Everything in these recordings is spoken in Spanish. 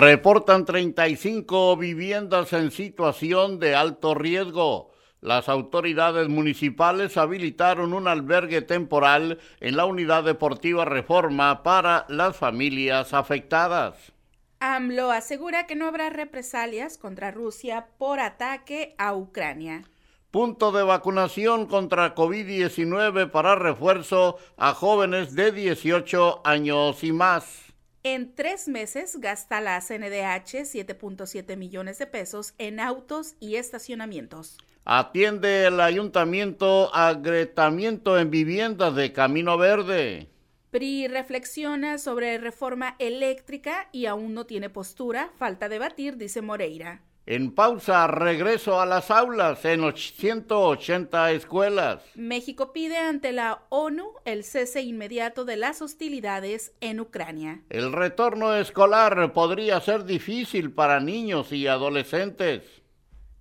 Reportan 35 viviendas en situación de alto riesgo. Las autoridades municipales habilitaron un albergue temporal en la unidad deportiva Reforma para las familias afectadas. AMLO asegura que no habrá represalias contra Rusia por ataque a Ucrania. Punto de vacunación contra COVID-19 para refuerzo a jóvenes de 18 años y más. En tres meses gasta la CNDH 7.7 millones de pesos en autos y estacionamientos. Atiende el ayuntamiento agretamiento en viviendas de Camino Verde. PRI reflexiona sobre reforma eléctrica y aún no tiene postura, falta debatir, dice Moreira. En pausa, regreso a las aulas en 180 escuelas. México pide ante la ONU el cese inmediato de las hostilidades en Ucrania. El retorno escolar podría ser difícil para niños y adolescentes.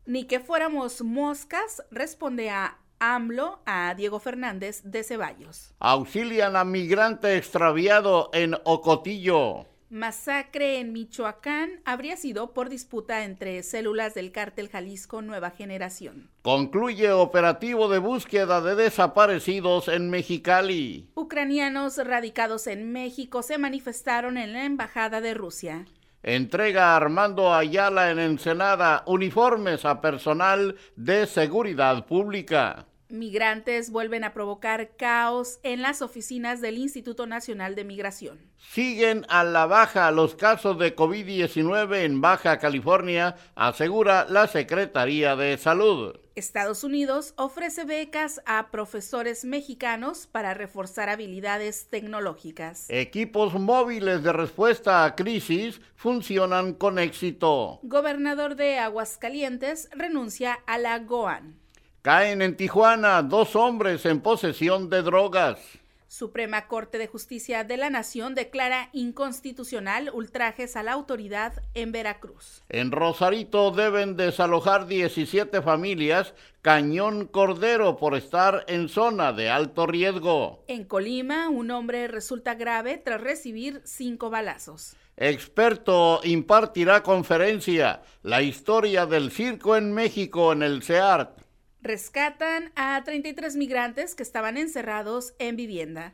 Ni que fuéramos moscas, responde a AMLO a Diego Fernández de Ceballos. Auxilian a migrante extraviado en Ocotillo. Masacre en Michoacán habría sido por disputa entre células del cártel Jalisco Nueva Generación. Concluye operativo de búsqueda de desaparecidos en Mexicali. Ucranianos radicados en México se manifestaron en la Embajada de Rusia. Entrega Armando Ayala en Ensenada uniformes a personal de seguridad pública. Migrantes vuelven a provocar caos en las oficinas del Instituto Nacional de Migración. Siguen a la baja los casos de COVID-19 en Baja California, asegura la Secretaría de Salud. Estados Unidos ofrece becas a profesores mexicanos para reforzar habilidades tecnológicas. Equipos móviles de respuesta a crisis funcionan con éxito. Gobernador de Aguascalientes renuncia a la GOAN. Caen en Tijuana dos hombres en posesión de drogas. Suprema Corte de Justicia de la Nación declara inconstitucional ultrajes a la autoridad en Veracruz. En Rosarito deben desalojar 17 familias Cañón Cordero por estar en zona de alto riesgo. En Colima, un hombre resulta grave tras recibir cinco balazos. Experto impartirá conferencia La historia del circo en México en el CEART. Rescatan a 33 migrantes que estaban encerrados en vivienda.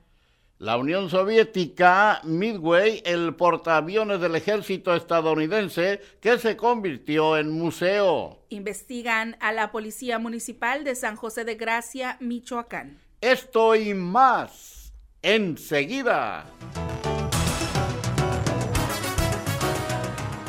La Unión Soviética, Midway, el portaaviones del ejército estadounidense que se convirtió en museo. Investigan a la Policía Municipal de San José de Gracia, Michoacán. Esto y más enseguida.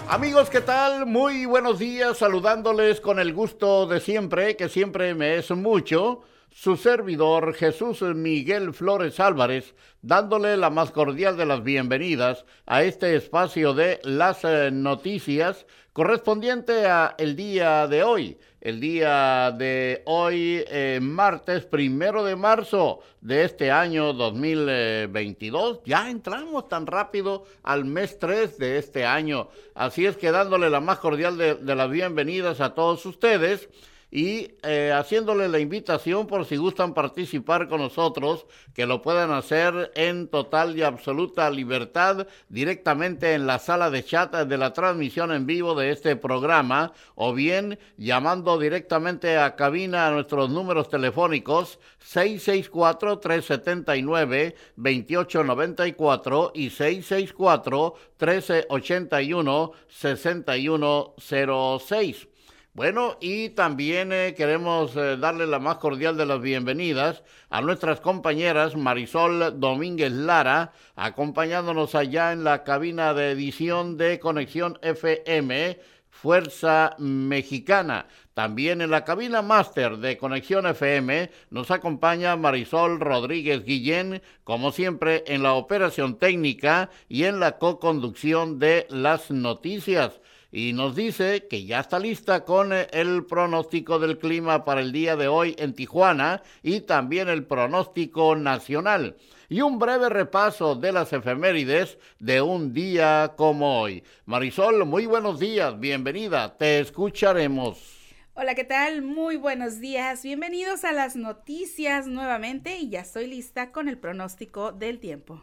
Amigos, ¿qué tal? Muy buenos días, saludándoles con el gusto de siempre, que siempre me es mucho, su servidor Jesús Miguel Flores Álvarez, dándole la más cordial de las bienvenidas a este espacio de las eh, noticias correspondiente a el día de hoy, el día de hoy, eh, martes primero de marzo de este año 2022. Ya entramos tan rápido al mes 3 de este año. Así es que dándole la más cordial de, de las bienvenidas a todos ustedes y eh, haciéndole la invitación por si gustan participar con nosotros, que lo puedan hacer en total y absoluta libertad directamente en la sala de chat de la transmisión en vivo de este programa o bien llamando directamente a cabina a nuestros números telefónicos 664-379-2894 y 664-1381-6106. Bueno, y también eh, queremos eh, darle la más cordial de las bienvenidas a nuestras compañeras Marisol Domínguez Lara, acompañándonos allá en la cabina de edición de Conexión FM, Fuerza Mexicana. También en la cabina máster de Conexión FM nos acompaña Marisol Rodríguez Guillén, como siempre en la operación técnica y en la co-conducción de las noticias y nos dice que ya está lista con eh, el pronóstico del clima para el día de hoy en Tijuana y también el pronóstico nacional y un breve repaso de las efemérides de un día como hoy. Marisol, muy buenos días, bienvenida, te escucharemos. Hola, ¿qué tal? Muy buenos días, bienvenidos a las noticias nuevamente y ya estoy lista con el pronóstico del tiempo.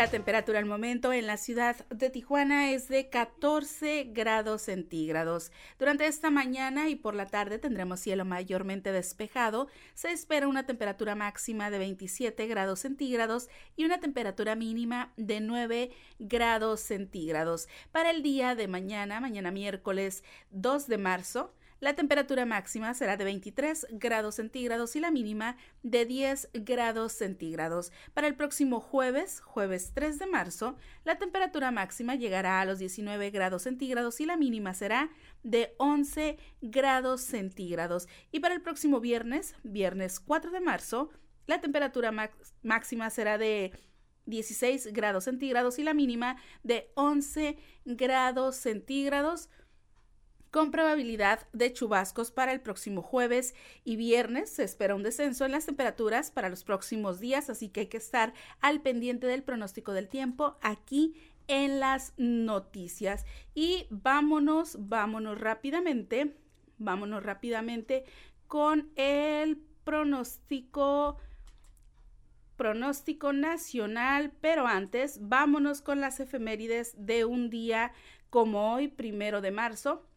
La temperatura al momento en la ciudad de Tijuana es de 14 grados centígrados. Durante esta mañana y por la tarde tendremos cielo mayormente despejado. Se espera una temperatura máxima de 27 grados centígrados y una temperatura mínima de 9 grados centígrados. Para el día de mañana, mañana miércoles 2 de marzo, la temperatura máxima será de 23 grados centígrados y la mínima de 10 grados centígrados. Para el próximo jueves, jueves 3 de marzo, la temperatura máxima llegará a los 19 grados centígrados y la mínima será de 11 grados centígrados. Y para el próximo viernes, viernes 4 de marzo, la temperatura máxima será de 16 grados centígrados y la mínima de 11 grados centígrados con probabilidad de chubascos para el próximo jueves y viernes. Se espera un descenso en las temperaturas para los próximos días, así que hay que estar al pendiente del pronóstico del tiempo aquí en las noticias. Y vámonos, vámonos rápidamente, vámonos rápidamente con el pronóstico pronóstico nacional, pero antes vámonos con las efemérides de un día como hoy, primero de marzo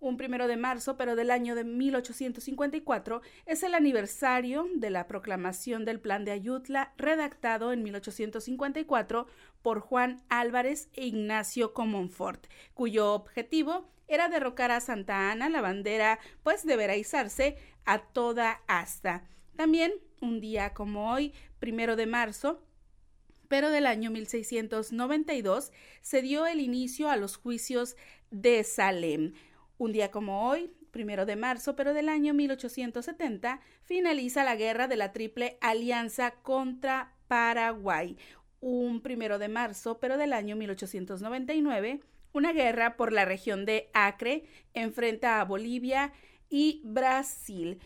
un primero de marzo, pero del año de 1854, es el aniversario de la proclamación del Plan de Ayutla, redactado en 1854 por Juan Álvarez e Ignacio Comonfort, cuyo objetivo era derrocar a Santa Ana, la bandera pues deberá izarse a toda asta. También, un día como hoy, primero de marzo, pero del año 1692, se dio el inicio a los juicios de Salem. Un día como hoy, primero de marzo, pero del año 1870, finaliza la guerra de la Triple Alianza contra Paraguay. Un primero de marzo, pero del año 1899, una guerra por la región de Acre enfrenta a Bolivia y Brasil.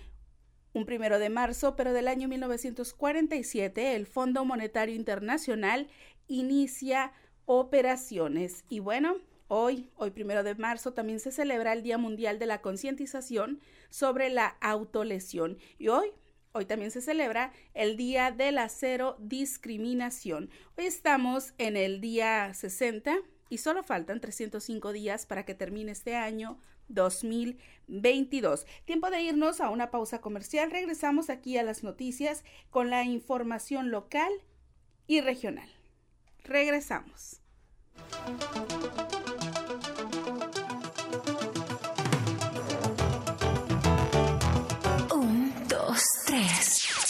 Un primero de marzo, pero del año 1947, el Fondo Monetario Internacional inicia operaciones. Y bueno, Hoy, hoy primero de marzo, también se celebra el Día Mundial de la Concientización sobre la Autolesión. Y hoy, hoy también se celebra el Día de la Cero Discriminación. Hoy estamos en el día 60 y solo faltan 305 días para que termine este año 2022. Tiempo de irnos a una pausa comercial. Regresamos aquí a las noticias con la información local y regional. Regresamos.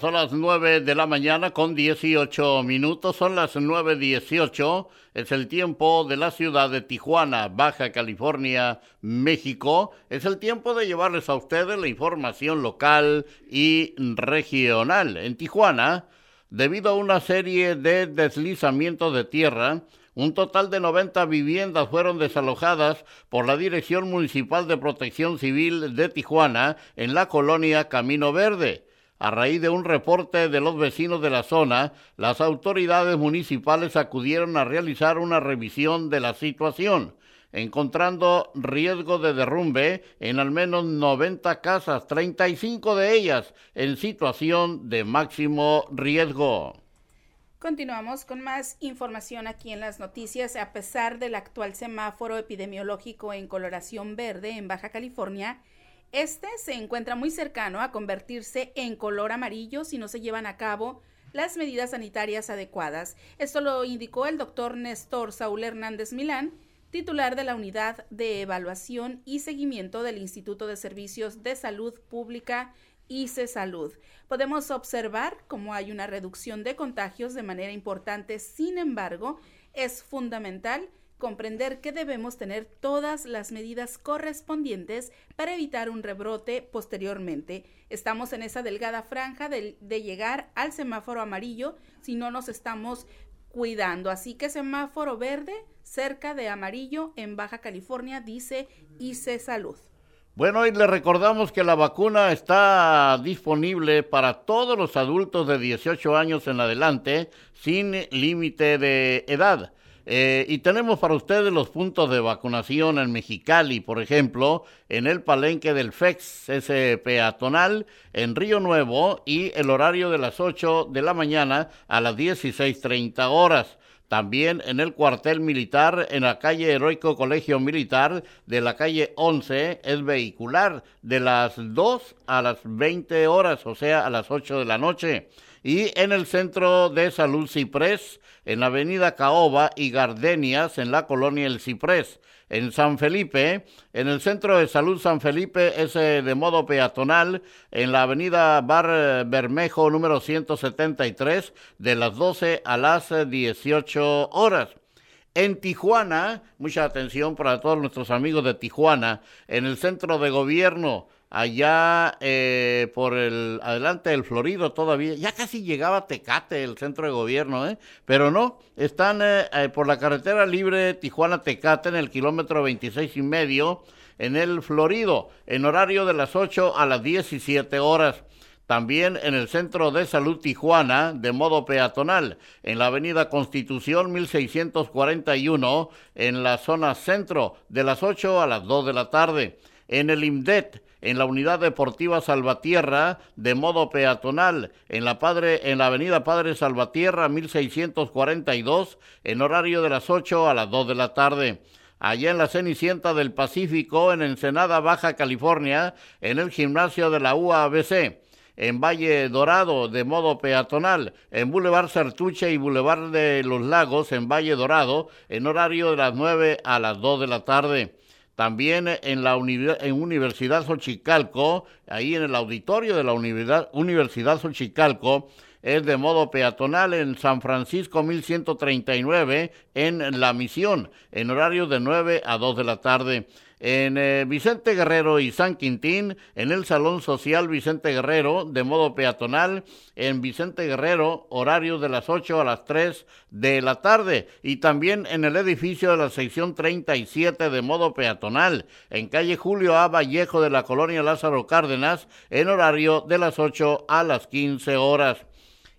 Son las 9 de la mañana con 18 minutos, son las 9.18, es el tiempo de la ciudad de Tijuana, Baja California, México, es el tiempo de llevarles a ustedes la información local y regional. En Tijuana, debido a una serie de deslizamientos de tierra, un total de 90 viviendas fueron desalojadas por la Dirección Municipal de Protección Civil de Tijuana en la colonia Camino Verde. A raíz de un reporte de los vecinos de la zona, las autoridades municipales acudieron a realizar una revisión de la situación. encontrando riesgo de derrumbe en al menos 90 casas, 35 de ellas en situación de máximo riesgo. Continuamos con más información aquí en las noticias. A pesar del actual semáforo epidemiológico en coloración verde en Baja California, este se encuentra muy cercano a convertirse en color amarillo si no se llevan a cabo las medidas sanitarias adecuadas. Esto lo indicó el doctor Néstor Saúl Hernández Milán, titular de la Unidad de Evaluación y Seguimiento del Instituto de Servicios de Salud Pública ICE Salud. Podemos observar cómo hay una reducción de contagios de manera importante, sin embargo, es fundamental comprender que debemos tener todas las medidas correspondientes para evitar un rebrote posteriormente. Estamos en esa delgada franja de, llegar al semáforo amarillo si no nos estamos cuidando. Así que semáforo verde cerca de amarillo en Baja California, dice ICE Salud. Bueno, y le recordamos que la vacuna está disponible para todos los adultos de 18 años en adelante, sin límite de edad. Eh, y tenemos para ustedes los puntos de vacunación en Mexicali, por ejemplo, en el palenque del FEX, ese peatonal, en Río Nuevo, y el horario de las 8 de la mañana a las 16.30 horas. También en el cuartel militar, en la calle Heroico Colegio Militar de la calle 11, es vehicular de las 2 a las 20 horas, o sea, a las 8 de la noche. Y en el Centro de Salud Ciprés, en la avenida Caoba y Gardenias, en la colonia El Ciprés. En San Felipe, en el Centro de Salud San Felipe, es de modo peatonal, en la avenida Bar Bermejo número 173, de las 12 a las 18 horas. En Tijuana, mucha atención para todos nuestros amigos de Tijuana, en el centro de gobierno, allá eh, por el adelante del Florido todavía, ya casi llegaba Tecate, el centro de gobierno, ¿eh? pero no, están eh, eh, por la carretera libre Tijuana-Tecate en el kilómetro 26 y medio, en el Florido, en horario de las 8 a las 17 horas. También en el Centro de Salud Tijuana, de modo peatonal, en la Avenida Constitución 1641, en la zona centro, de las 8 a las 2 de la tarde. En el IMDET, en la unidad deportiva Salvatierra de modo peatonal, en la, Padre, en la avenida Padre Salvatierra 1642, en horario de las 8 a las 2 de la tarde. Allá en la Cenicienta del Pacífico, en Ensenada, Baja California, en el gimnasio de la UABC en Valle Dorado de modo peatonal, en Boulevard Sartuche y Boulevard de los Lagos en Valle Dorado en horario de las 9 a las 2 de la tarde. También en la en Universidad Xochicalco, ahí en el auditorio de la Universidad, Universidad Xochicalco, es de modo peatonal en San Francisco 1139 en La Misión, en horario de 9 a 2 de la tarde en eh, Vicente Guerrero y San Quintín, en el Salón Social Vicente Guerrero, de modo peatonal, en Vicente Guerrero, horario de las 8 a las 3 de la tarde, y también en el edificio de la sección 37 de modo peatonal, en calle Julio A. Vallejo de la colonia Lázaro Cárdenas, en horario de las 8 a las 15 horas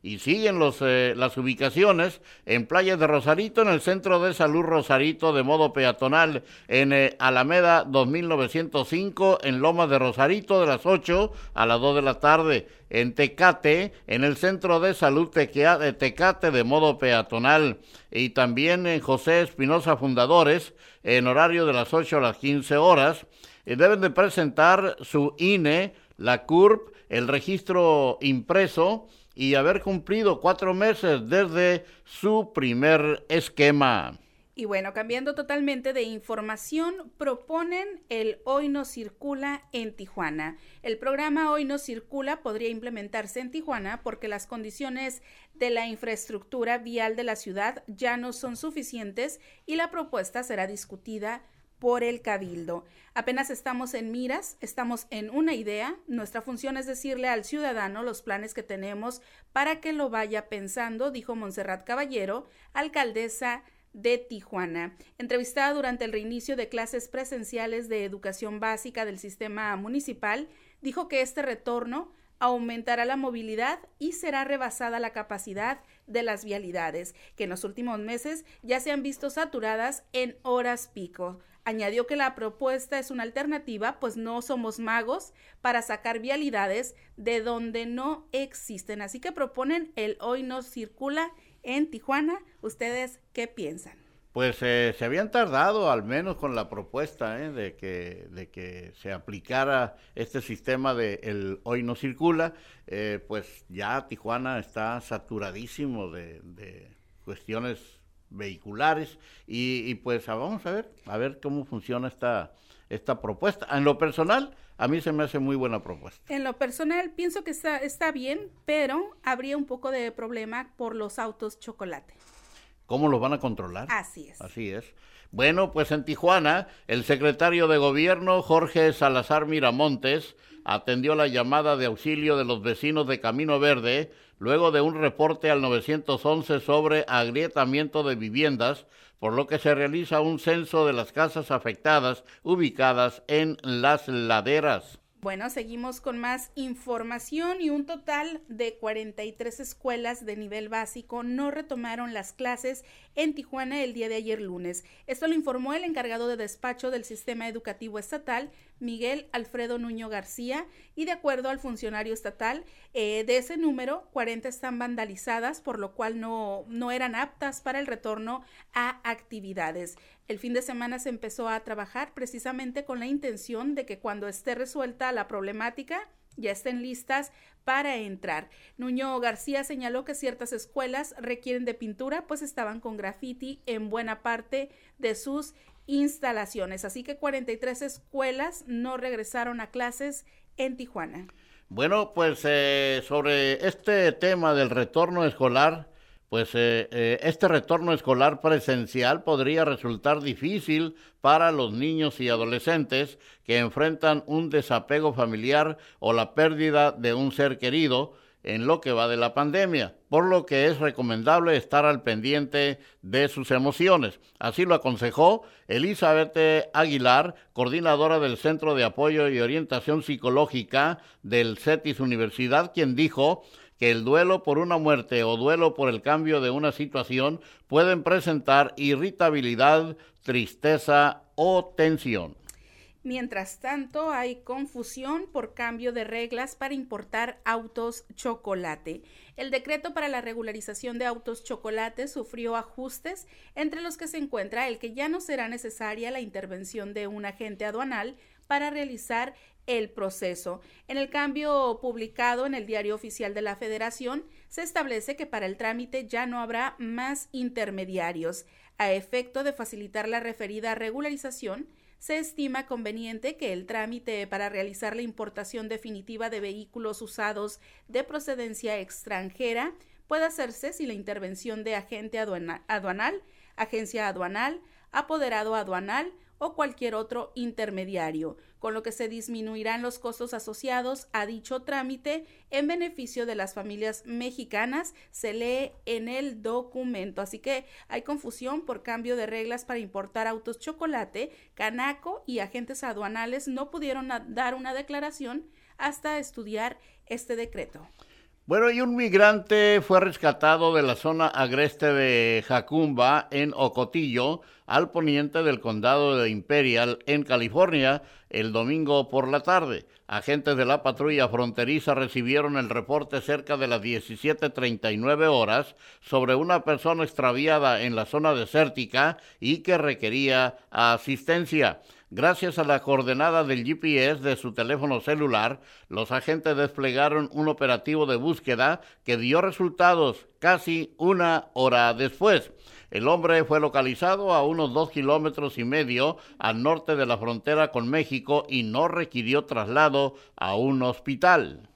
y siguen los, eh, las ubicaciones en Playa de Rosarito, en el Centro de Salud Rosarito de modo peatonal, en eh, Alameda 2905, en Loma de Rosarito de las 8 a las 2 de la tarde, en Tecate, en el Centro de Salud de Tecate de modo peatonal, y también en José Espinosa Fundadores, en horario de las 8 a las 15 horas, y deben de presentar su INE, la CURP, el registro impreso, y haber cumplido cuatro meses desde su primer esquema. Y bueno, cambiando totalmente de información, proponen el Hoy no circula en Tijuana. El programa Hoy no circula podría implementarse en Tijuana porque las condiciones de la infraestructura vial de la ciudad ya no son suficientes y la propuesta será discutida por el cabildo. Apenas estamos en miras, estamos en una idea. Nuestra función es decirle al ciudadano los planes que tenemos para que lo vaya pensando, dijo Montserrat Caballero, alcaldesa de Tijuana. Entrevistada durante el reinicio de clases presenciales de educación básica del sistema municipal, dijo que este retorno aumentará la movilidad y será rebasada la capacidad de las vialidades, que en los últimos meses ya se han visto saturadas en horas pico. Añadió que la propuesta es una alternativa, pues no somos magos para sacar vialidades de donde no existen. Así que proponen el hoy no circula en Tijuana. ¿Ustedes qué piensan? Pues eh, se habían tardado al menos con la propuesta ¿eh? de, que, de que se aplicara este sistema de el hoy no circula, eh, pues ya Tijuana está saturadísimo de, de cuestiones vehiculares y, pues ah, vamos a ver, a ver cómo funciona esta, esta propuesta. En lo personal, a mí se me hace muy buena propuesta. En lo personal, pienso que está, está bien, pero habría un poco de problema por los autos chocolate. ¿Cómo los van a controlar? Así es. Así es. Bueno, pues en Tijuana, el secretario de Gobierno, Jorge Salazar Miramontes, atendió la llamada de auxilio de los vecinos de Camino Verde luego de un reporte al 911 sobre agrietamiento de viviendas, por lo que se realiza un censo de las casas afectadas ubicadas en las laderas. Bueno, seguimos con más información y un total de 43 escuelas de nivel básico no retomaron las clases en Tijuana el día de ayer lunes. Esto lo informó el encargado de despacho del Sistema Educativo Estatal, Miguel Alfredo Nuño García, y de acuerdo al funcionario estatal, eh, de ese número, 40 están vandalizadas, por lo cual no, no eran aptas para el retorno a actividades. El fin de semana se empezó a trabajar precisamente con la intención de que cuando esté resuelta la problemática, ya estén listas para entrar. Nuño García señaló que ciertas escuelas requieren de pintura, pues estaban con graffiti en buena parte de sus instalaciones. Así que 43 escuelas no regresaron a clases en Tijuana. Bueno, pues eh, sobre este tema del retorno escolar, pues eh, eh, este retorno escolar presencial podría resultar difícil para los niños y adolescentes que enfrentan un desapego familiar o la pérdida de un ser querido en lo que va de la pandemia, por lo que es recomendable estar al pendiente de sus emociones. Así lo aconsejó Elizabeth Aguilar, coordinadora del Centro de Apoyo y Orientación Psicológica del CETIS Universidad, quien dijo que el duelo por una muerte o duelo por el cambio de una situación pueden presentar irritabilidad, tristeza o tensión. Mientras tanto, hay confusión por cambio de reglas para importar autos chocolate. El decreto para la regularización de autos chocolate sufrió ajustes, entre los que se encuentra el que ya no será necesaria la intervención de un agente aduanal para realizar el proceso. En el cambio publicado en el Diario Oficial de la Federación, se establece que para el trámite ya no habrá más intermediarios. A efecto de facilitar la referida regularización, se estima conveniente que el trámite para realizar la importación definitiva de vehículos usados de procedencia extranjera pueda hacerse si la intervención de agente aduanal, agencia aduanal, apoderado aduanal o cualquier otro intermediario, con lo que se disminuirán los costos asociados a dicho trámite en beneficio de las familias mexicanas, se lee en el documento. Así que hay confusión por cambio de reglas para importar autos chocolate. Canaco y agentes aduanales no pudieron dar una declaración hasta estudiar este decreto. Bueno, y un migrante fue rescatado de la zona agreste de Jacumba, en Ocotillo, al poniente del condado de Imperial, en California, el domingo por la tarde. Agentes de la patrulla fronteriza recibieron el reporte cerca de las 17.39 horas sobre una persona extraviada en la zona desértica y que requería asistencia. Gracias a la coordenada del GPS de su teléfono celular, los agentes desplegaron un operativo de búsqueda que dio resultados casi una hora después. El hombre fue localizado a unos dos kilómetros y medio al norte de la frontera con México y no requirió traslado a un hospital.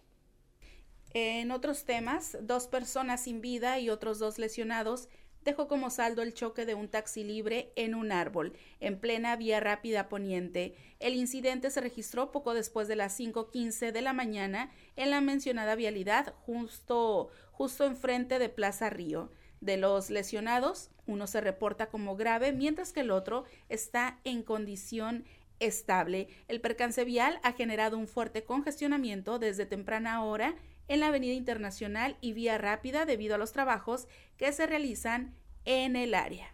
En otros temas, dos personas sin vida y otros dos lesionados dejó como saldo el choque de un taxi libre en un árbol, en plena vía rápida poniente. El incidente se registró poco después de las 5.15 de la mañana en la mencionada vialidad, justo, justo enfrente de Plaza Río. De los lesionados, uno se reporta como grave, mientras que el otro está en condición estable. El percance vial ha generado un fuerte congestionamiento desde temprana hora en la Avenida Internacional y Vía Rápida debido a los trabajos que se realizan en el área.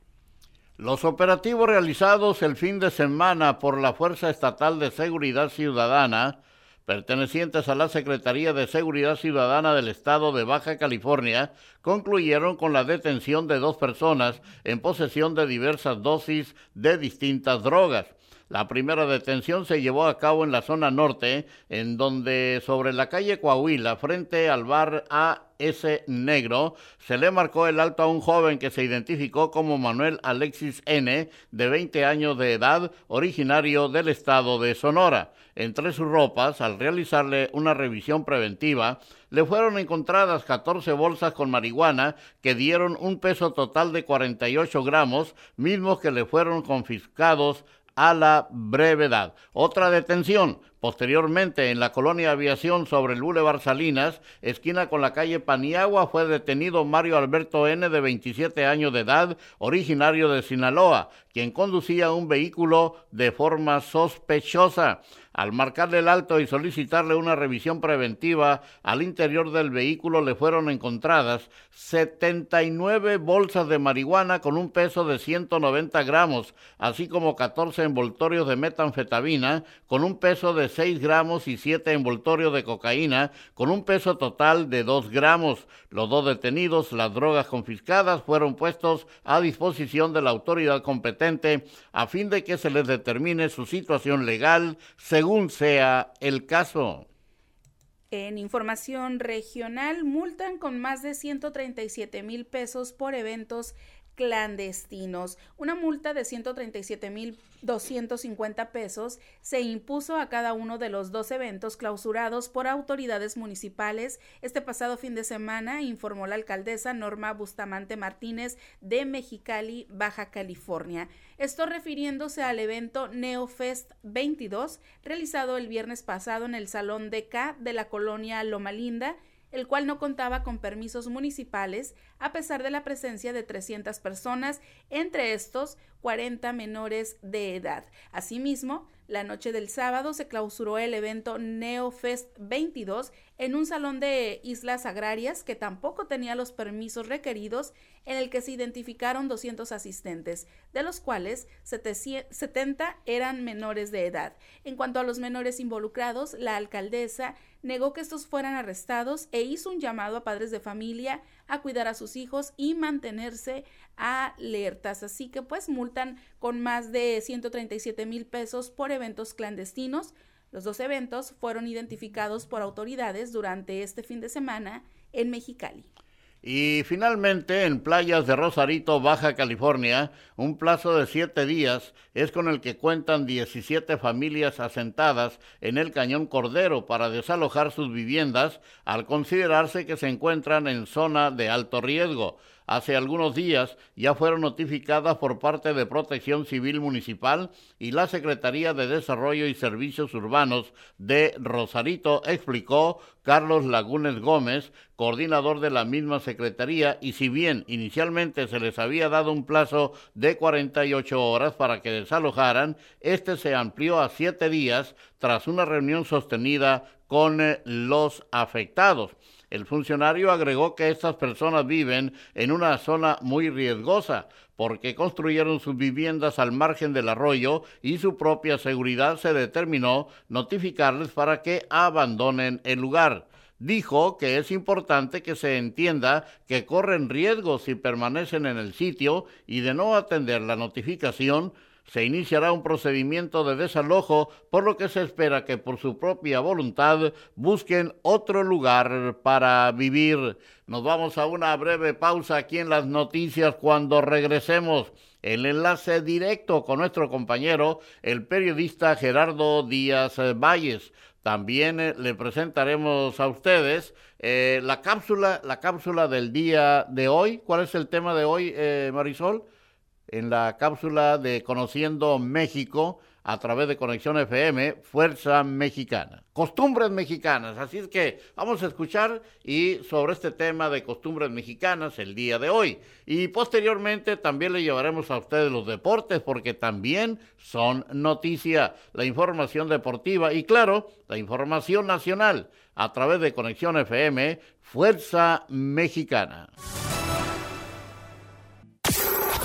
Los operativos realizados el fin de semana por la Fuerza Estatal de Seguridad Ciudadana, pertenecientes a la Secretaría de Seguridad Ciudadana del Estado de Baja California, concluyeron con la detención de dos personas en posesión de diversas dosis de distintas drogas. La primera detención se llevó a cabo en la zona norte, en donde sobre la calle Coahuila, frente al bar A.S. Negro, se le marcó el alto a un joven que se identificó como Manuel Alexis N., de 20 años de edad, originario del estado de Sonora. Entre sus ropas, al realizarle una revisión preventiva, le fueron encontradas 14 bolsas con marihuana que dieron un peso total de 48 gramos, mismos que le fueron confiscados a la brevedad. Otra detención, posteriormente en la colonia Aviación sobre el Boulevard Salinas, esquina con la calle Paniagua, fue detenido Mario Alberto N. de 27 años de edad, originario de Sinaloa, quien conducía un vehículo de forma sospechosa. Al marcarle el alto y solicitarle una revisión preventiva, al interior del vehículo le fueron encontradas 79 bolsas de marihuana con un peso de 190 gramos, así como 14 envoltorios de metanfetamina con un peso de 6 gramos y 7 envoltorios de cocaína con un peso total de 2 gramos. Los dos detenidos, las drogas confiscadas, fueron puestos a disposición de la autoridad competente a fin de que se les determine su situación legal según sea el caso. En información regional, multan con más de 137 mil pesos por eventos clandestinos. Una multa de 137.250 pesos se impuso a cada uno de los dos eventos clausurados por autoridades municipales este pasado fin de semana, informó la alcaldesa Norma Bustamante Martínez de Mexicali, Baja California. Esto refiriéndose al evento NeoFest 22 realizado el viernes pasado en el Salón de K de la colonia Loma Linda el cual no contaba con permisos municipales, a pesar de la presencia de 300 personas, entre estos 40 menores de edad. Asimismo, la noche del sábado se clausuró el evento NeoFest 22 en un salón de islas agrarias que tampoco tenía los permisos requeridos, en el que se identificaron 200 asistentes, de los cuales 70 eran menores de edad. En cuanto a los menores involucrados, la alcaldesa negó que estos fueran arrestados e hizo un llamado a padres de familia a cuidar a sus hijos y mantenerse alertas. Así que pues multan con más de 137 mil pesos por eventos clandestinos. Los dos eventos fueron identificados por autoridades durante este fin de semana en Mexicali. Y finalmente, en playas de Rosarito, Baja California, un plazo de siete días es con el que cuentan 17 familias asentadas en el Cañón Cordero para desalojar sus viviendas al considerarse que se encuentran en zona de alto riesgo hace algunos días ya fueron notificadas por parte de Protección Civil Municipal y la Secretaría de Desarrollo y Servicios Urbanos de Rosarito, explicó Carlos Lagunes Gómez, coordinador de la misma Secretaría, y si bien inicialmente se les había dado un plazo de 48 horas para que desalojaran, este se amplió a siete días tras una reunión sostenida con eh, los afectados. El funcionario agregó que estas personas viven en una zona muy riesgosa porque construyeron sus viviendas al margen del arroyo y su propia seguridad se determinó notificarles para que abandonen el lugar. Dijo que es importante que se entienda que corren riesgos si permanecen en el sitio y de no atender la notificación se iniciará un procedimiento de desalojo, por lo que se espera que por su propia voluntad busquen otro lugar para vivir. Nos vamos a una breve pausa aquí en las noticias cuando regresemos. El enlace directo con nuestro compañero, el periodista Gerardo Díaz Valles. También eh, le presentaremos a ustedes eh, la cápsula, la cápsula del día de hoy. ¿Cuál es el tema de hoy, eh, Marisol? En la cápsula de Conociendo México a través de Conexión FM, Fuerza Mexicana. Costumbres mexicanas, así es que vamos a escuchar y sobre este tema de costumbres mexicanas el día de hoy. Y posteriormente también le llevaremos a ustedes los deportes porque también son noticia, la información deportiva y claro, la información nacional a través de Conexión FM, Fuerza Mexicana.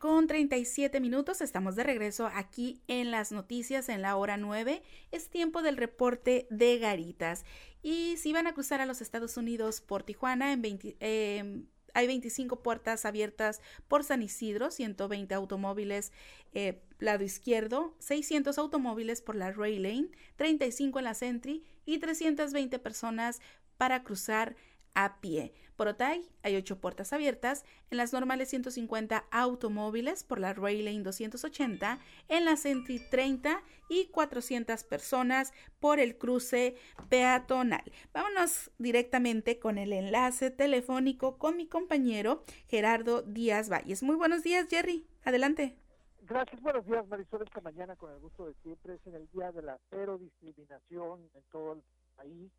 37 minutos, estamos de regreso aquí en las noticias en la hora 9. Es tiempo del reporte de Garitas. Y si van a cruzar a los Estados Unidos por Tijuana, em, hay 25 puertas abiertas por San Isidro, 120 automóviles eh, lado izquierdo, 600 automóviles por la Ray Lane, 35 en la Sentry y 320 personas para cruzar a pie. Por Otay hay ocho puertas abiertas, en las normales 150 automóviles por la Rail Lane 280, en la Sentry 30 y 400 personas por el cruce peatonal. Vámonos directamente con el enlace telefónico con mi compañero Gerardo Díaz Valles. Muy buenos días, Jerry. Adelante. Gracias, buenos días, Marisol. Esta mañana, con el gusto de siempre, es en el día de la cero discriminación en todo el país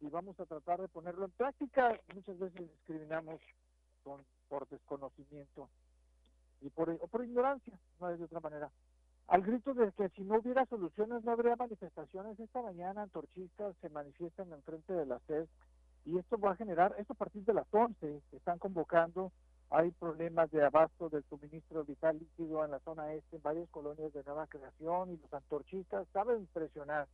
y vamos a tratar de ponerlo en práctica. Muchas veces discriminamos con, por desconocimiento y por, o por ignorancia, no es de otra manera. Al grito de que si no hubiera soluciones no habría manifestaciones, esta mañana antorchistas se manifiestan en frente de la SED y esto va a generar, esto a partir de las 11, están convocando, hay problemas de abasto del suministro vital líquido en la zona este, en varias colonias de nueva creación y los antorchistas saben presionar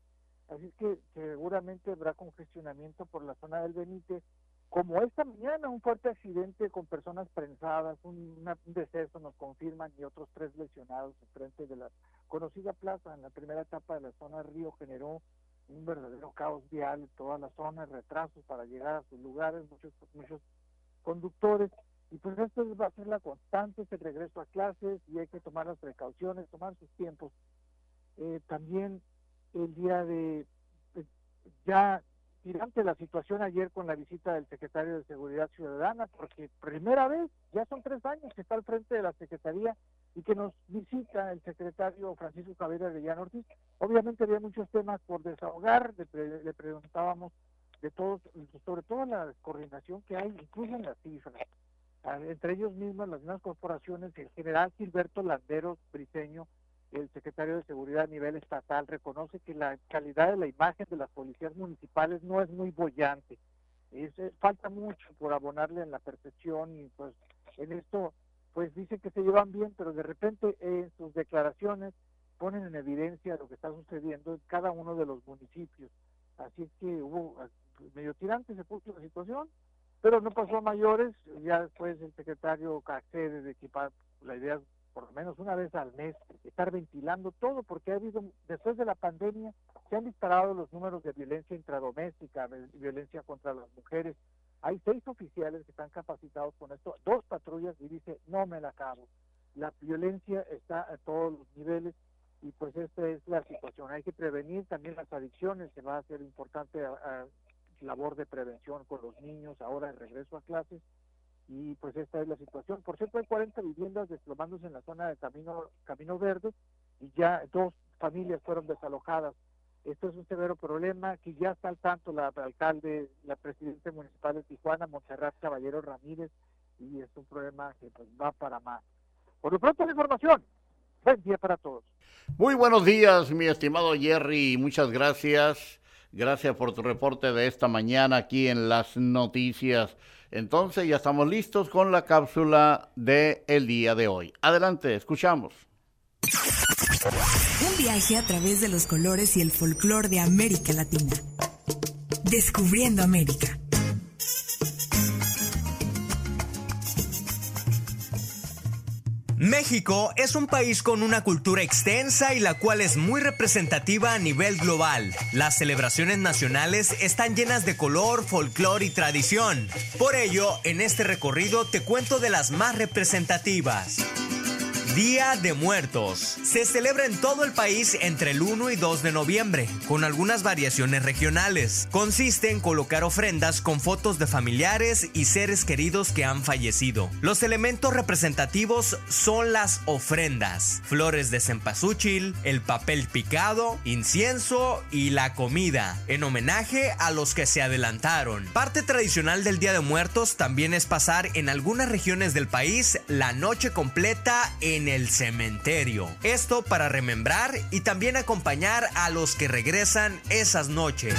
Así es que seguramente habrá congestionamiento por la zona del Benítez. Como esta mañana, un fuerte accidente con personas prensadas, un, deceso nos confirman y otros tres lesionados en frente de la conocida plaza en la primera etapa de la zona Río generó un verdadero caos vial en toda la zona, retrasos para llegar a sus lugares, muchos, muchos conductores. Y pues esto va a ser la constante, el regreso a clases y hay que tomar las precauciones, tomar sus tiempos. Eh, también el día de ya ante la situación ayer con la visita del secretario de Seguridad Ciudadana, porque primera vez, ya son tres años que está al frente de la Secretaría y que nos visita el secretario Francisco Javier Arellano Ortiz. Obviamente había muchos temas por desahogar, le, preguntábamos de todos, sobre todo la coordinación que hay, incluso en las cifras, entre ellos mismos, las mismas corporaciones, el general Gilberto Landeros Briseño, el secretario de Seguridad a nivel estatal reconoce que la calidad de la imagen de las policías municipales no es muy bollante. Falta mucho por abonarle en la percepción y pues en esto pues dice que se llevan bien, pero de repente en sus declaraciones ponen en evidencia lo que está sucediendo en cada uno de los municipios. Así es que hubo medio tirante se puso la situación, pero no pasó a mayores, ya después el secretario accede de equipar, la idea por lo menos una vez al mes, estar ventilando todo, porque ha habido, después de la pandemia, se han disparado los números de violencia intradoméstica, violencia contra las mujeres. Hay seis oficiales que están capacitados con esto, dos patrullas y dice, no me la acabo. La violencia está a todos los niveles y pues esta es la situación. Hay que prevenir también las adicciones, que va a ser importante labor de prevención con los niños, ahora el regreso a clases y pues esta es la situación. Por cierto, hay 40 viviendas desplomándose en la zona de Camino, Camino Verde y ya dos familias fueron desalojadas. Esto es un severo problema que ya está al tanto la, alcalde, la presidenta municipal de Tijuana, Montserrat Caballero Ramírez, y es un problema que pues, va para más. Por lo pronto la información. Buen día para todos. Muy buenos días, mi estimado Jerry, muchas gracias. Gracias por tu reporte de esta mañana aquí en las noticias. Entonces ya estamos listos con la cápsula de el día de hoy. Adelante, escuchamos. Un viaje a través de los colores y el folclore de América Latina. Descubriendo América. México es un país con una cultura extensa y la cual es muy representativa a nivel global. Las celebraciones nacionales están llenas de color, folclore y tradición. Por ello, en este recorrido te cuento de las más representativas. Día de Muertos. Se celebra en todo el país entre el 1 y 2 de noviembre, con algunas variaciones regionales. Consiste en colocar ofrendas con fotos de familiares y seres queridos que han fallecido. Los elementos representativos son las ofrendas, flores de cempasúchil, el papel picado, incienso y la comida, en homenaje a los que se adelantaron. Parte tradicional del Día de Muertos también es pasar en algunas regiones del país la noche completa en el cementerio. Esto para remembrar y también acompañar a los que regresan esas noches.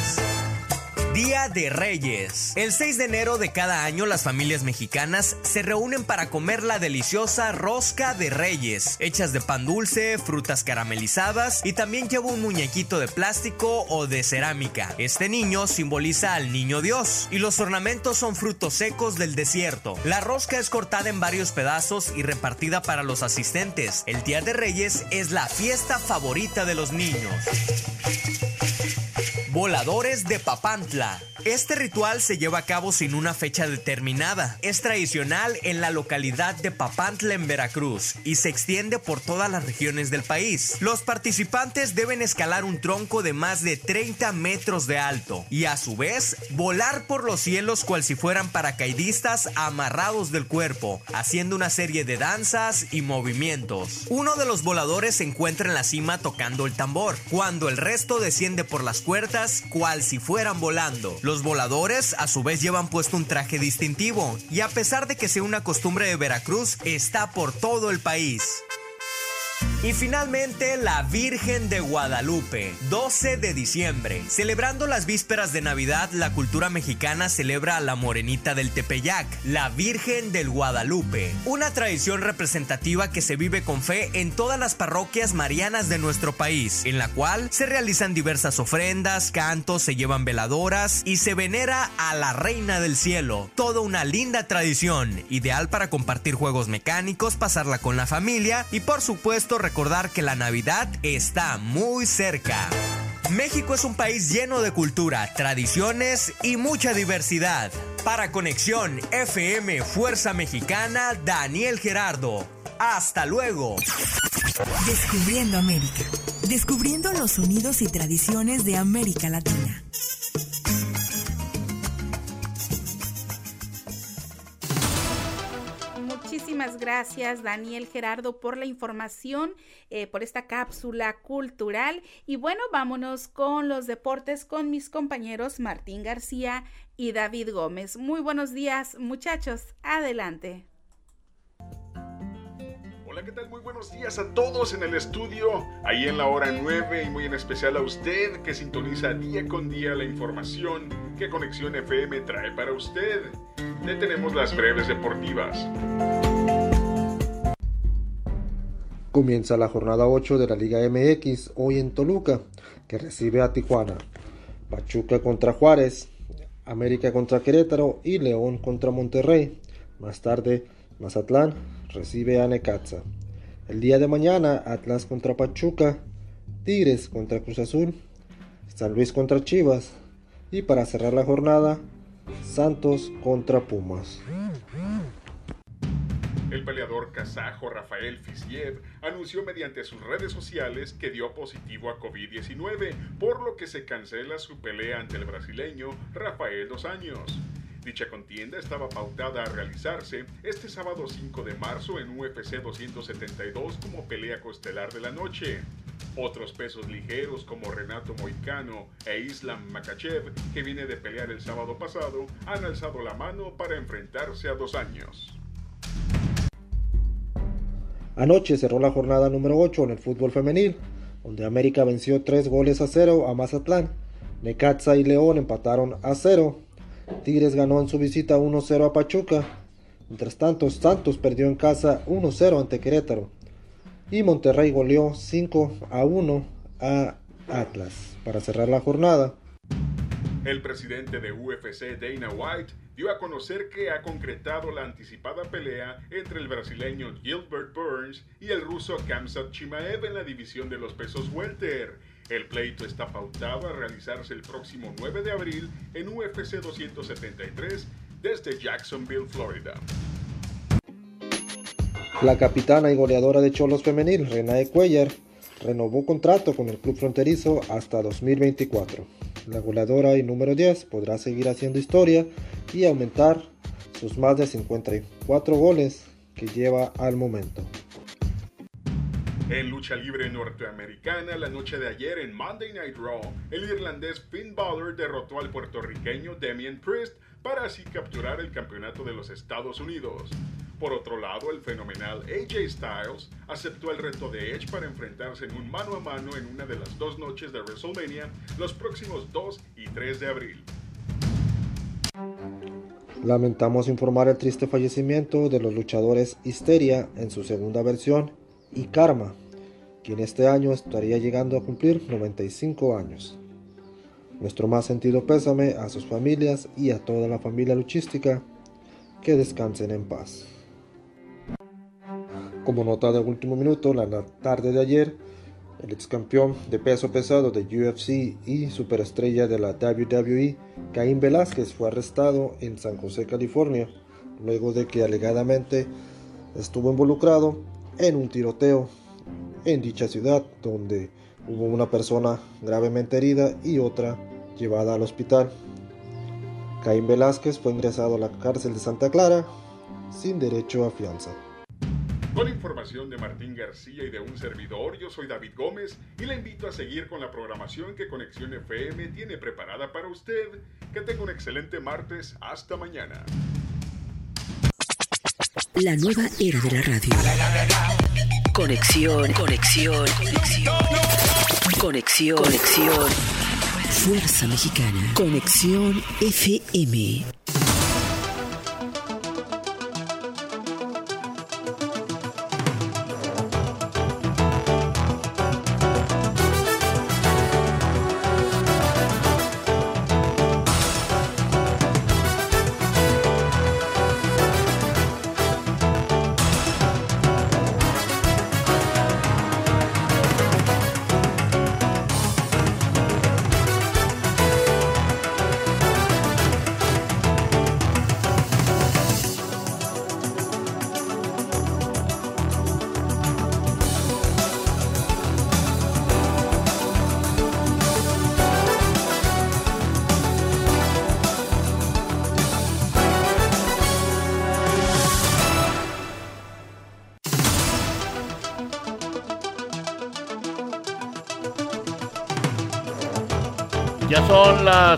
Día de Reyes. El 6 de enero de cada año las familias mexicanas se reúnen para comer la deliciosa rosca de Reyes, hechas de pan dulce, frutas caramelizadas y también lleva un muñequito de plástico o de cerámica. Este niño simboliza al niño Dios y los ornamentos son frutos secos del desierto. La rosca es cortada en varios pedazos y repartida para los asistentes. El Día de Reyes es la fiesta favorita de los niños. Voladores de Papantla. Este ritual se lleva a cabo sin una fecha determinada. Es tradicional en la localidad de Papantla en Veracruz y se extiende por todas las regiones del país. Los participantes deben escalar un tronco de más de 30 metros de alto y a su vez volar por los cielos cual si fueran paracaidistas amarrados del cuerpo, haciendo una serie de danzas y movimientos. Uno de los voladores se encuentra en la cima tocando el tambor, cuando el resto desciende por las puertas cual si fueran volando. Los voladores a su vez llevan puesto un traje distintivo y a pesar de que sea una costumbre de Veracruz, está por todo el país. Y finalmente la Virgen de Guadalupe, 12 de diciembre. Celebrando las vísperas de Navidad, la cultura mexicana celebra a la Morenita del Tepeyac, la Virgen del Guadalupe. Una tradición representativa que se vive con fe en todas las parroquias marianas de nuestro país, en la cual se realizan diversas ofrendas, cantos, se llevan veladoras y se venera a la Reina del Cielo. Toda una linda tradición, ideal para compartir juegos mecánicos, pasarla con la familia y por supuesto recordar que la Navidad está muy cerca. México es un país lleno de cultura, tradiciones y mucha diversidad. Para Conexión FM Fuerza Mexicana, Daniel Gerardo. Hasta luego. Descubriendo América. Descubriendo los sonidos y tradiciones de América Latina. Muchísimas gracias Daniel Gerardo por la información, eh, por esta cápsula cultural. Y bueno, vámonos con los deportes con mis compañeros Martín García y David Gómez. Muy buenos días muchachos, adelante. Hola, ¿qué tal? Muy buenos días a todos en el estudio, ahí en la hora 9 y muy en especial a usted que sintoniza día con día la información que Conexión FM trae para usted. Le tenemos las breves deportivas. Comienza la jornada 8 de la Liga MX hoy en Toluca, que recibe a Tijuana. Pachuca contra Juárez, América contra Querétaro y León contra Monterrey. Más tarde, Mazatlán recibe a Necaxa. El día de mañana, Atlas contra Pachuca, Tigres contra Cruz Azul, San Luis contra Chivas y para cerrar la jornada, Santos contra Pumas. El peleador kazajo Rafael Fiziev anunció mediante sus redes sociales que dio positivo a COVID-19, por lo que se cancela su pelea ante el brasileño Rafael Dos Años. Dicha contienda estaba pautada a realizarse este sábado 5 de marzo en UFC 272 como pelea costelar de la noche. Otros pesos ligeros como Renato Moicano e Islam Makachev, que viene de pelear el sábado pasado, han alzado la mano para enfrentarse a dos años. Anoche cerró la jornada número 8 en el fútbol femenil, donde América venció 3 goles a 0 a Mazatlán. Necaxa y León empataron a 0. Tigres ganó en su visita 1-0 a Pachuca. Mientras tanto, Santos perdió en casa 1-0 ante Querétaro. Y Monterrey goleó 5 a 1 a Atlas. Para cerrar la jornada, El presidente de UFC, Dana White, dio a conocer que ha concretado la anticipada pelea entre el brasileño Gilbert Burns y el ruso Kamsat Chimaev en la división de los pesos welter. El pleito está pautado a realizarse el próximo 9 de abril en UFC 273 desde Jacksonville, Florida. La capitana y goleadora de Cholos Femenil, Renae Cuellar, renovó contrato con el club fronterizo hasta 2024. La goleadora y número 10 podrá seguir haciendo historia y aumentar sus más de 54 goles que lleva al momento. En lucha libre norteamericana, la noche de ayer en Monday Night Raw, el irlandés Finn Balor derrotó al puertorriqueño Damien Priest para así capturar el campeonato de los Estados Unidos. Por otro lado, el fenomenal AJ Styles aceptó el reto de Edge para enfrentarse en un mano a mano en una de las dos noches de WrestleMania los próximos 2 y 3 de abril. Lamentamos informar el triste fallecimiento de los luchadores Histeria en su segunda versión y Karma, quien este año estaría llegando a cumplir 95 años. Nuestro más sentido pésame a sus familias y a toda la familia luchística. Que descansen en paz. Como nota de último minuto, la tarde de ayer, el ex campeón de peso pesado de UFC y superestrella de la WWE, Caín Velázquez, fue arrestado en San José, California, luego de que alegadamente estuvo involucrado en un tiroteo en dicha ciudad, donde hubo una persona gravemente herida y otra llevada al hospital. Caín Velázquez fue ingresado a la cárcel de Santa Clara sin derecho a fianza. Con información de Martín García y de un servidor, yo soy David Gómez y le invito a seguir con la programación que Conexión FM tiene preparada para usted. Que tenga un excelente martes. Hasta mañana. La nueva era de la radio. Conexión, conexión, conexión. Conexión, conexión. Fuerza Mexicana. Conexión FM.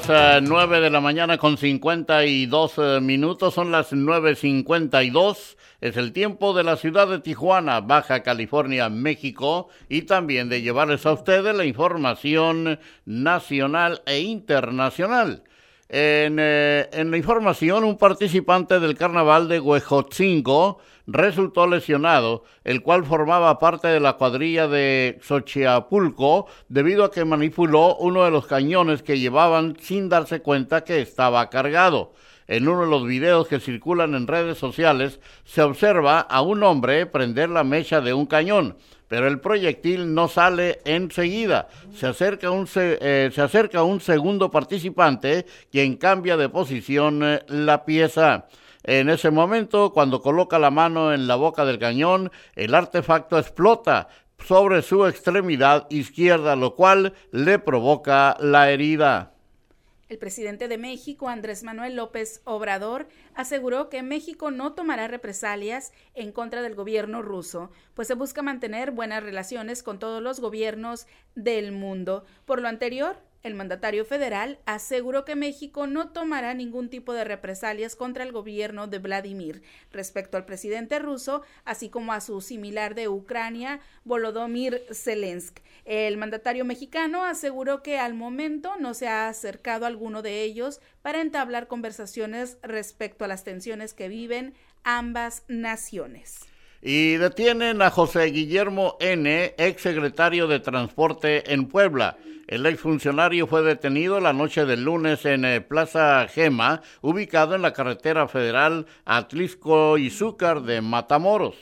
Las eh, 9 de la mañana con 52 eh, minutos, son las 9.52, es el tiempo de la ciudad de Tijuana, Baja California, México, y también de llevarles a ustedes la información nacional e internacional. En, eh, en la información, un participante del carnaval de Huejotzingo resultó lesionado, el cual formaba parte de la cuadrilla de Xochiapulco debido a que manipuló uno de los cañones que llevaban sin darse cuenta que estaba cargado. En uno de los videos que circulan en redes sociales se observa a un hombre prender la mecha de un cañón, pero el proyectil no sale enseguida. Se acerca un, se, eh, acerca un segundo participante quien cambia de posición eh, la pieza. En ese momento, cuando coloca la mano en la boca del cañón, el artefacto explota sobre su extremidad izquierda, lo cual le provoca la herida. El presidente de México, Andrés Manuel López Obrador, aseguró que México no tomará represalias en contra del gobierno ruso, pues se busca mantener buenas relaciones con todos los gobiernos del mundo. Por lo anterior, el mandatario federal aseguró que México no tomará ningún tipo de represalias contra el gobierno de Vladimir respecto al presidente ruso, así como a su similar de Ucrania, Volodymyr Zelensky. El mandatario mexicano aseguró que al momento no se ha acercado alguno de ellos para entablar conversaciones respecto a las tensiones que viven ambas naciones. Y detienen a José Guillermo N., exsecretario de Transporte en Puebla. El exfuncionario fue detenido la noche del lunes en eh, Plaza Gema, ubicado en la carretera federal Atlisco Izúcar de Matamoros.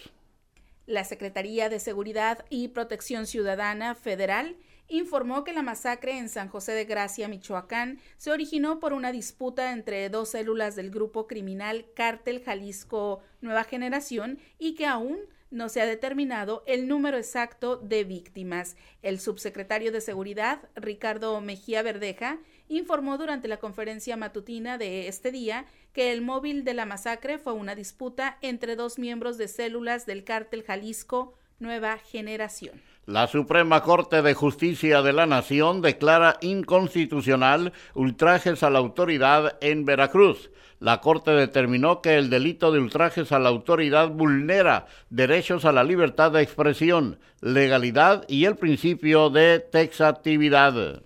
La Secretaría de Seguridad y Protección Ciudadana Federal informó que la masacre en San José de Gracia, Michoacán, se originó por una disputa entre dos células del grupo criminal Cártel Jalisco Nueva Generación y que aún no se ha determinado el número exacto de víctimas. El subsecretario de Seguridad, Ricardo Mejía Verdeja, informó durante la conferencia matutina de este día que el móvil de la masacre fue una disputa entre dos miembros de células del cártel Jalisco Nueva Generación. La Suprema Corte de Justicia de la Nación declara inconstitucional ultrajes a la autoridad en Veracruz. La Corte determinó que el delito de ultrajes a la autoridad vulnera derechos a la libertad de expresión, legalidad y el principio de texatividad.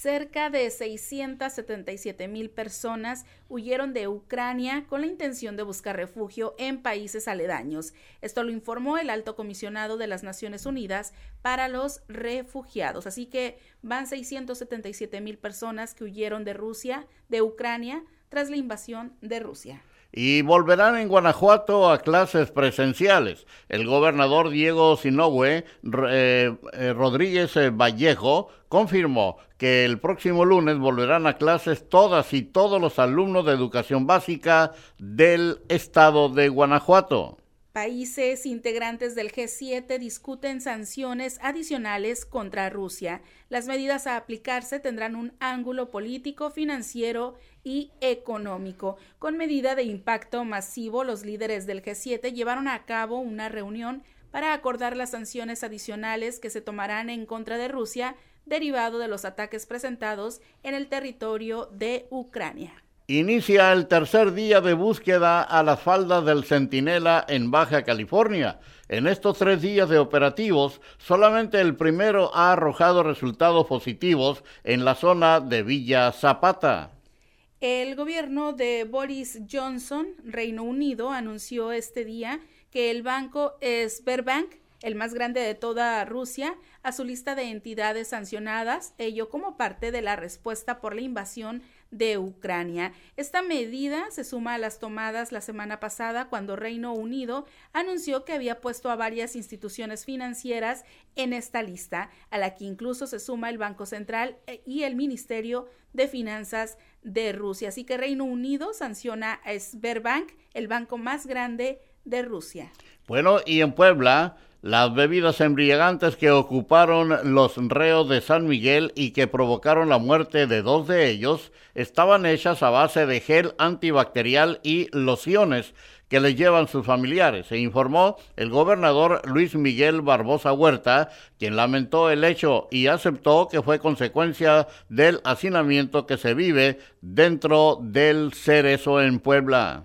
Cerca de 677 mil personas huyeron de Ucrania con la intención de buscar refugio en países aledaños. Esto lo informó el alto comisionado de las Naciones Unidas para los refugiados. Así que van 677 mil personas que huyeron de Rusia, de Ucrania, tras la invasión de Rusia y volverán en Guanajuato a clases presenciales. El gobernador Diego Sinoue eh, eh, Rodríguez eh, Vallejo confirmó que el próximo lunes volverán a clases todas y todos los alumnos de educación básica del estado de Guanajuato. Países integrantes del G7 discuten sanciones adicionales contra Rusia. Las medidas a aplicarse tendrán un ángulo político, financiero y económico. Con medida de impacto masivo, los líderes del G7 llevaron a cabo una reunión para acordar las sanciones adicionales que se tomarán en contra de Rusia derivado de los ataques presentados en el territorio de Ucrania. Inicia el tercer día de búsqueda a las faldas del Centinela en Baja California. En estos tres días de operativos, solamente el primero ha arrojado resultados positivos en la zona de Villa Zapata. El gobierno de Boris Johnson, Reino Unido, anunció este día que el banco Sberbank el más grande de toda Rusia, a su lista de entidades sancionadas, ello como parte de la respuesta por la invasión de Ucrania. Esta medida se suma a las tomadas la semana pasada cuando Reino Unido anunció que había puesto a varias instituciones financieras en esta lista, a la que incluso se suma el Banco Central e, y el Ministerio de Finanzas de Rusia. Así que Reino Unido sanciona a Sberbank, el banco más grande de Rusia. Bueno, y en Puebla, las bebidas embriagantes que ocuparon los reos de San Miguel y que provocaron la muerte de dos de ellos estaban hechas a base de gel antibacterial y lociones que les llevan sus familiares, se informó el gobernador Luis Miguel Barbosa Huerta, quien lamentó el hecho y aceptó que fue consecuencia del hacinamiento que se vive dentro del Cerezo en Puebla.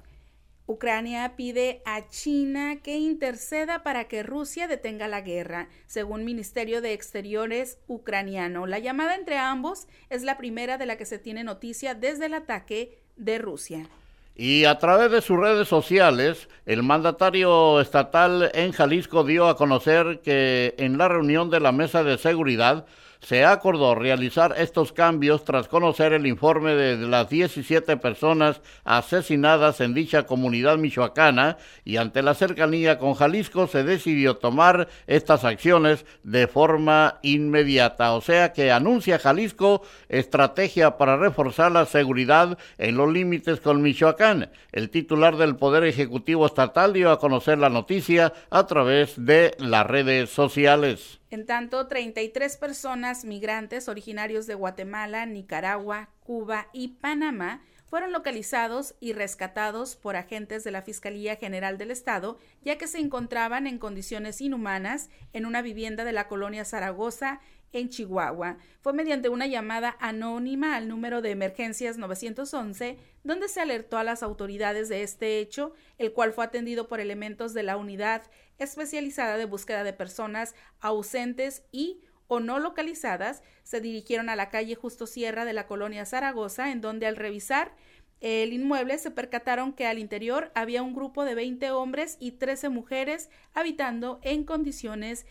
Ucrania pide a China que interceda para que Rusia detenga la guerra, según Ministerio de Exteriores ucraniano. La llamada entre ambos es la primera de la que se tiene noticia desde el ataque de Rusia. Y a través de sus redes sociales, el mandatario estatal en Jalisco dio a conocer que en la reunión de la Mesa de Seguridad se acordó realizar estos cambios tras conocer el informe de las 17 personas asesinadas en dicha comunidad michoacana y ante la cercanía con Jalisco se decidió tomar estas acciones de forma inmediata. O sea que anuncia Jalisco estrategia para reforzar la seguridad en los límites con Michoacán. El titular del Poder Ejecutivo Estatal dio a conocer la noticia a través de las redes sociales. En tanto, 33 personas migrantes originarios de Guatemala, Nicaragua, Cuba y Panamá fueron localizados y rescatados por agentes de la Fiscalía General del Estado, ya que se encontraban en condiciones inhumanas en una vivienda de la colonia Zaragoza en Chihuahua. Fue mediante una llamada anónima al número de emergencias 911 donde se alertó a las autoridades de este hecho, el cual fue atendido por elementos de la unidad especializada de búsqueda de personas ausentes y o no localizadas, se dirigieron a la calle Justo Sierra de la colonia Zaragoza, en donde al revisar el inmueble se percataron que al interior había un grupo de 20 hombres y 13 mujeres habitando en condiciones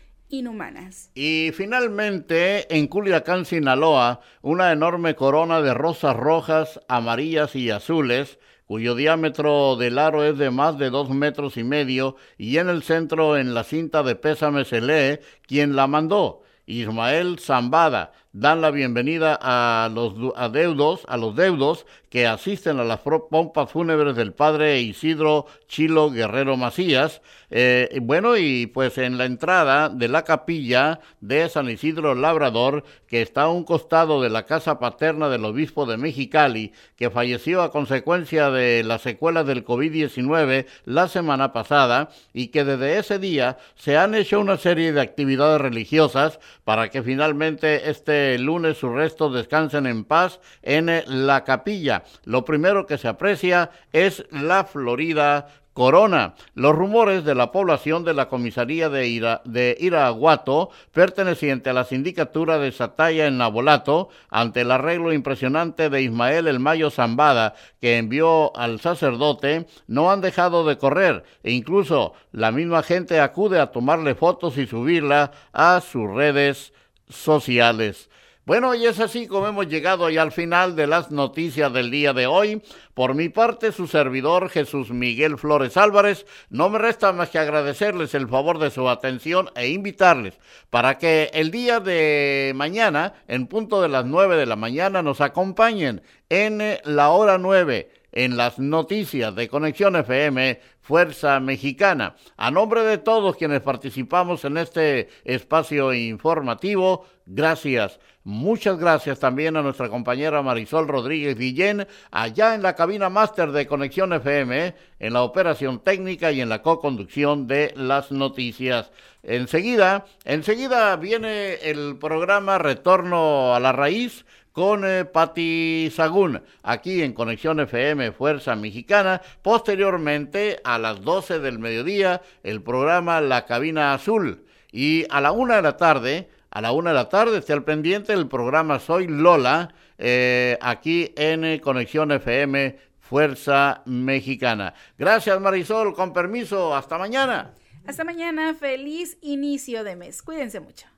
Y finalmente, en Culiacán, Sinaloa, una enorme corona de rosas rojas, amarillas y azules, cuyo diámetro del aro es de más de dos metros y medio, y en el centro, en la cinta de pésame se lee, quien la mandó, Ismael Zambada, dan la bienvenida a los deudos, a los deudos que asisten a las pompas fúnebres del padre Isidro Chilo Guerrero Macías. Eh, bueno, y pues en la entrada de la capilla de San Isidro Labrador, que está a un costado de la casa paterna del obispo de Mexicali, que falleció a consecuencia de las secuelas del COVID-19 la semana pasada y que desde ese día se han hecho una serie de actividades religiosas para que finalmente este lunes sus restos descansen en paz en la capilla. Lo primero que se aprecia es la Florida Corona. Los rumores de la población de la comisaría de, Ira, Iraguato, perteneciente a la sindicatura de Sataya en Nabolato, ante el arreglo impresionante de Ismael El Mayo Zambada, que envió al sacerdote, no han dejado de correr e incluso la misma gente acude a tomarle fotos y subirla a sus redes sociales. Bueno, y es así como hemos llegado ya al final de las noticias del día de hoy. Por mi parte, su servidor Jesús Miguel Flores Álvarez, no me resta más que agradecerles el favor de su atención e invitarles para que el día de mañana, en punto de las nueve de la mañana, nos acompañen en la hora nueve en las noticias de Conexión FM Fuerza Mexicana. A nombre de todos quienes participamos en este espacio informativo, gracias. Muchas gracias también a nuestra compañera Marisol Rodríguez Guillén, allá en la cabina máster de Conexión FM, en la operación técnica y en la co-conducción de las noticias. Enseguida, enseguida viene el programa Retorno a la Raíz con eh, Patti Sagún, aquí en Conexión FM Fuerza Mexicana. Posteriormente, a las 12 del mediodía, el programa La Cabina Azul. Y a la una de la tarde, a la una de la tarde, esté al pendiente el programa Soy Lola, eh, aquí en Conexión FM Fuerza Mexicana. Gracias Marisol, con permiso, hasta mañana. Hasta mañana, feliz inicio de mes. Cuídense mucho.